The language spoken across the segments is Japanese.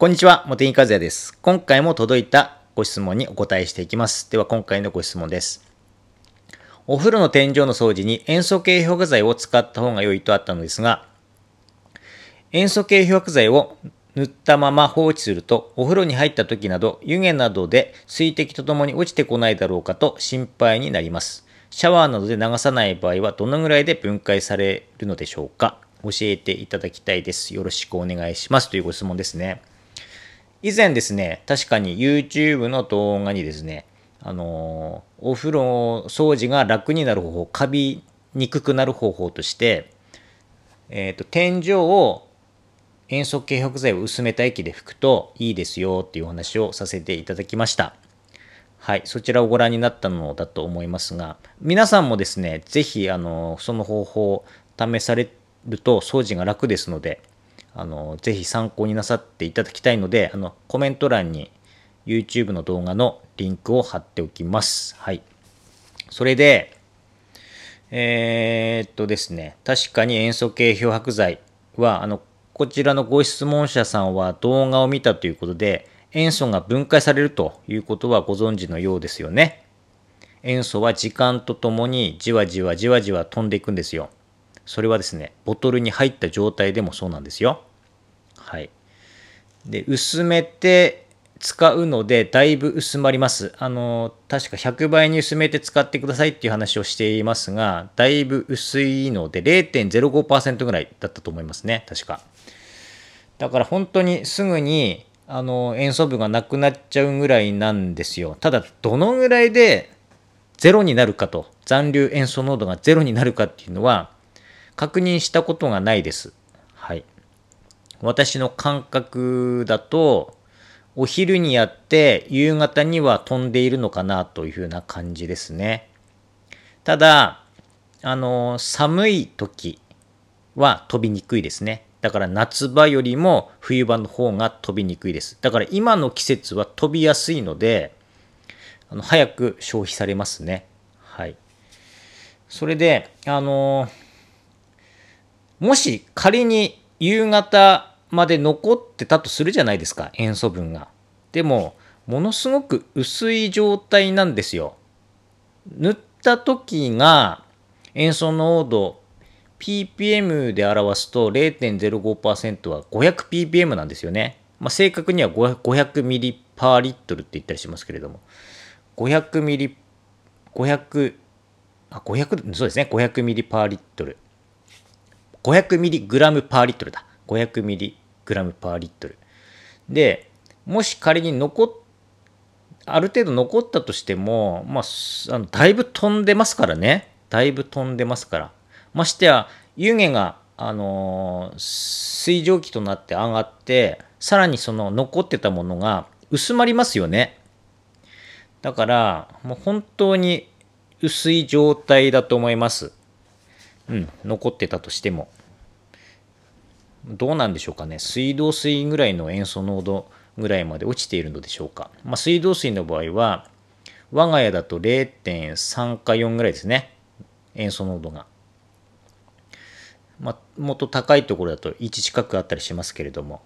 こんにちは、茂木和也です。今回も届いたご質問にお答えしていきます。では今回のご質問です。お風呂の天井の掃除に塩素系漂白剤を使った方が良いとあったのですが、塩素系漂白剤を塗ったまま放置すると、お風呂に入った時など、湯気などで水滴とともに落ちてこないだろうかと心配になります。シャワーなどで流さない場合はどのぐらいで分解されるのでしょうか教えていただきたいです。よろしくお願いします。というご質問ですね。以前ですね、確かに YouTube の動画にですね、あのー、お風呂掃除が楽になる方法、カビにくくなる方法として、えっ、ー、と、天井を塩素系漂白剤を薄めた液で拭くといいですよっていうお話をさせていただきました。はい、そちらをご覧になったのだと思いますが、皆さんもですね、ぜひ、あの、その方法を試されると掃除が楽ですので、あのぜひ参考になさっていただきたいのであのコメント欄に YouTube の動画のリンクを貼っておきます。はい。それで、えー、っとですね、確かに塩素系漂白剤は、あの、こちらのご質問者さんは動画を見たということで、塩素が分解されるということはご存知のようですよね。塩素は時間とともにじわじわじわじわ飛んでいくんですよ。それはですね、ボトルに入った状態でもそうなんですよ。はい。で、薄めて使うので、だいぶ薄まります。あの、確か100倍に薄めて使ってくださいっていう話をしていますが、だいぶ薄いので、0.05%ぐらいだったと思いますね、確か。だから本当にすぐに、あの、塩素分がなくなっちゃうぐらいなんですよ。ただ、どのぐらいでゼロになるかと、残留塩素濃度がゼロになるかっていうのは、確認したことがないです。はい。私の感覚だと、お昼にやって夕方には飛んでいるのかなというふうな感じですね。ただ、あの、寒い時は飛びにくいですね。だから夏場よりも冬場の方が飛びにくいです。だから今の季節は飛びやすいので、あの早く消費されますね。はい。それで、あのもし仮に夕方まで残ってたとするじゃないですか塩素分が。でもものすごく薄い状態なんですよ。塗った時が塩素濃度 ppm で表すと0.05%は 500ppm なんですよね。まあ、正確には500ミリパーリットルって言ったりしますけれども500ミリ500あ500そうですね500ミリパーリットル 500mg パーリットルだ。500mg パーリットル。で、もし仮に残っ、ある程度残ったとしても、まあ、あのだいぶ飛んでますからね。だいぶ飛んでますから。ましてや、湯気が、あのー、水蒸気となって上がって、さらにその残ってたものが薄まりますよね。だから、もう本当に薄い状態だと思います。うん、残ってたとしても。どうなんでしょうかね。水道水ぐらいの塩素濃度ぐらいまで落ちているのでしょうか。まあ、水道水の場合は、我が家だと0.3か4ぐらいですね。塩素濃度が。まあ、もっと高いところだと1近くあったりしますけれども。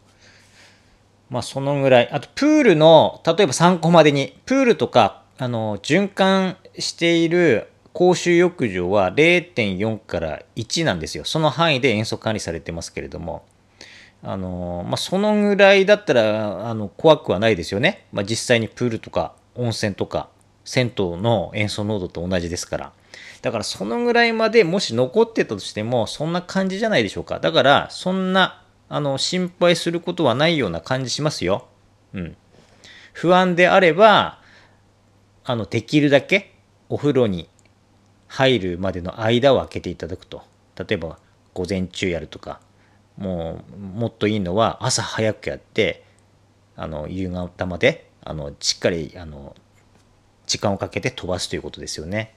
まあ、そのぐらい。あと、プールの、例えば参考までに、プールとか、あの、循環している公衆浴場は0.4から1なんですよ。その範囲で塩素管理されてますけれども、あのまあ、そのぐらいだったらあの怖くはないですよね。まあ、実際にプールとか温泉とか銭湯の塩素濃度と同じですから。だからそのぐらいまでもし残ってたとしてもそんな感じじゃないでしょうか。だからそんなあの心配することはないような感じしますよ。うん。不安であれば、あの、できるだけお風呂に入るまでの間を空けていただくと例えば午前中やるとかもうもっといいのは朝早くやってあの夕方まであのしっかりあの時間をかけて飛ばすということですよね。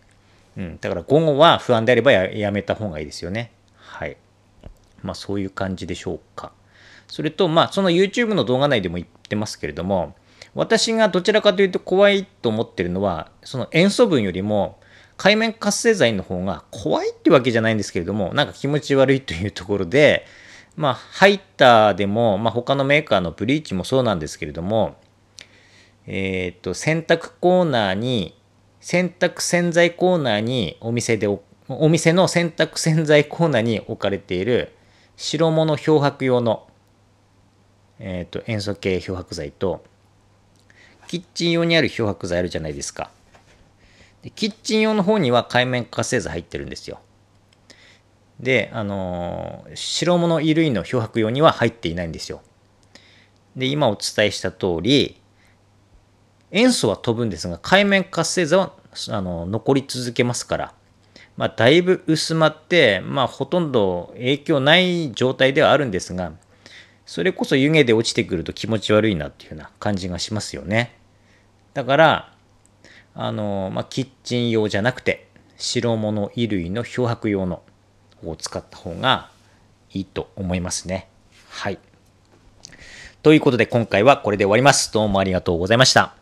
うん、だから午後は不安であればやめた方がいいですよね。はい。まあそういう感じでしょうか。それとまあその YouTube の動画内でも言ってますけれども私がどちらかというと怖いと思ってるのはその塩素分よりも海面活性剤の方が怖いってわけじゃないんですけれども、なんか気持ち悪いというところで、まあ、ハイターでも、まあ、他のメーカーのブリーチもそうなんですけれども、えっ、と、洗濯コーナーに、洗濯洗剤コーナーにお店でお、お店の洗濯洗剤コーナーに置かれている白物漂白用の、えっ、と、塩素系漂白剤と、キッチン用にある漂白剤あるじゃないですか。でキッチン用の方には海面活性剤入ってるんですよ。で、あのー白物衣類の漂白用には入っていないんですよ。で、今お伝えした通り、塩素は飛ぶんですが、海面活性剤はあの残り続けますから、まあ、だいぶ薄まって、まあ、ほとんど影響ない状態ではあるんですが、それこそ湯気で落ちてくると気持ち悪いなっていうような感じがしますよね。だから、あの、まあ、キッチン用じゃなくて、白物衣類の漂白用のを使った方がいいと思いますね。はい。ということで今回はこれで終わります。どうもありがとうございました。